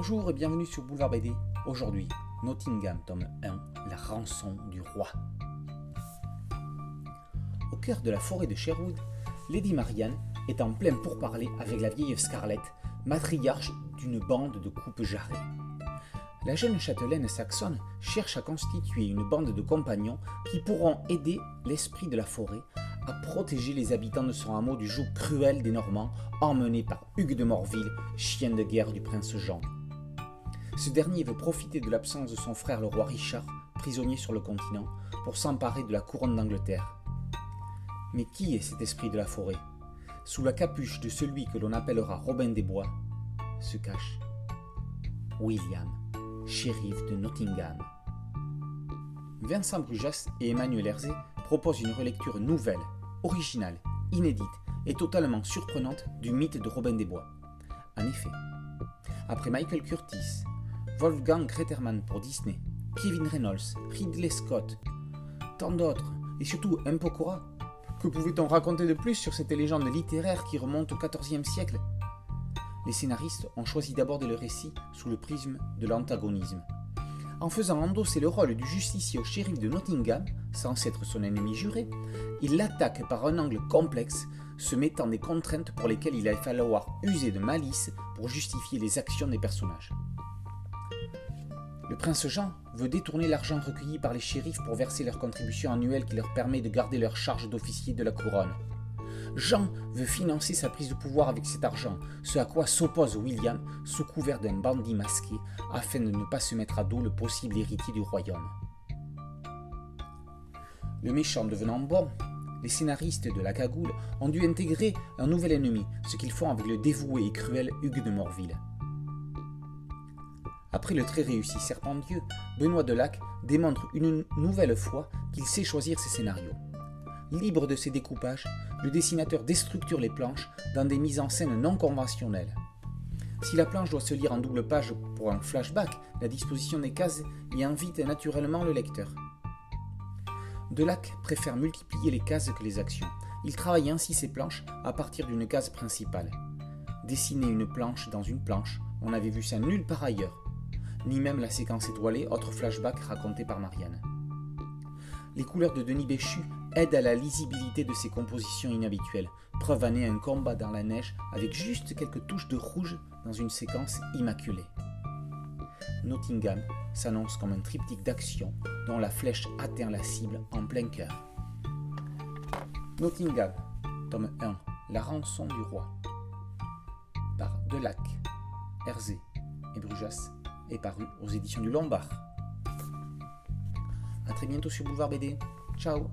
Bonjour et bienvenue sur Boulevard BD. Aujourd'hui, Nottingham, tome 1, La rançon du roi. Au cœur de la forêt de Sherwood, Lady Marianne est en plein pourparler avec la vieille Scarlett, matriarche d'une bande de coupes jarrées. La jeune châtelaine saxonne cherche à constituer une bande de compagnons qui pourront aider l'esprit de la forêt à protéger les habitants de son hameau du joug cruel des Normands, emmenés par Hugues de Morville, chien de guerre du prince Jean. Ce dernier veut profiter de l'absence de son frère le roi Richard, prisonnier sur le continent, pour s'emparer de la couronne d'Angleterre. Mais qui est cet esprit de la forêt? Sous la capuche de celui que l'on appellera Robin des Bois se cache William, shérif de Nottingham. Vincent Brujas et Emmanuel Herzé proposent une relecture nouvelle, originale, inédite et totalement surprenante du mythe de Robin des Bois. En effet, après Michael Curtis, Wolfgang Greterman pour Disney, Kevin Reynolds, Ridley Scott, tant d'autres, et surtout. Pokora, que pouvait-on raconter de plus sur cette légende littéraire qui remonte au XIVe siècle? Les scénaristes ont choisi d'aborder le récit sous le prisme de l'antagonisme. En faisant endosser le rôle du justicier au shérif de Nottingham, censé être son ennemi juré, il l'attaque par un angle complexe, se mettant des contraintes pour lesquelles il allait falloir user de malice pour justifier les actions des personnages. Le prince Jean veut détourner l'argent recueilli par les shérifs pour verser leur contribution annuelle qui leur permet de garder leur charge d'officier de la couronne. Jean veut financer sa prise de pouvoir avec cet argent, ce à quoi s'oppose William sous couvert d'un bandit masqué afin de ne pas se mettre à dos le possible héritier du royaume. Le méchant devenant bon, les scénaristes de la cagoule ont dû intégrer un nouvel ennemi, ce qu'ils font avec le dévoué et cruel Hugues de Morville. Après le très réussi Serpendieu, Benoît Delac démontre une nouvelle fois qu'il sait choisir ses scénarios. Libre de ses découpages, le dessinateur déstructure les planches dans des mises en scène non conventionnelles. Si la planche doit se lire en double page pour un flashback, la disposition des cases y invite naturellement le lecteur. Delac préfère multiplier les cases que les actions. Il travaille ainsi ses planches à partir d'une case principale. Dessiner une planche dans une planche, on n'avait vu ça nulle part ailleurs ni même la séquence étoilée, autre flashback raconté par Marianne. Les couleurs de Denis Béchu aident à la lisibilité de ses compositions inhabituelles, preuve année un combat dans la neige avec juste quelques touches de rouge dans une séquence immaculée. Nottingham s'annonce comme un triptyque d'action dont la flèche atteint la cible en plein cœur. Nottingham, tome 1, La rançon du roi, par Delac, Herzé et Brujas est paru aux éditions du Lombard. A très bientôt sur Boulevard BD. Ciao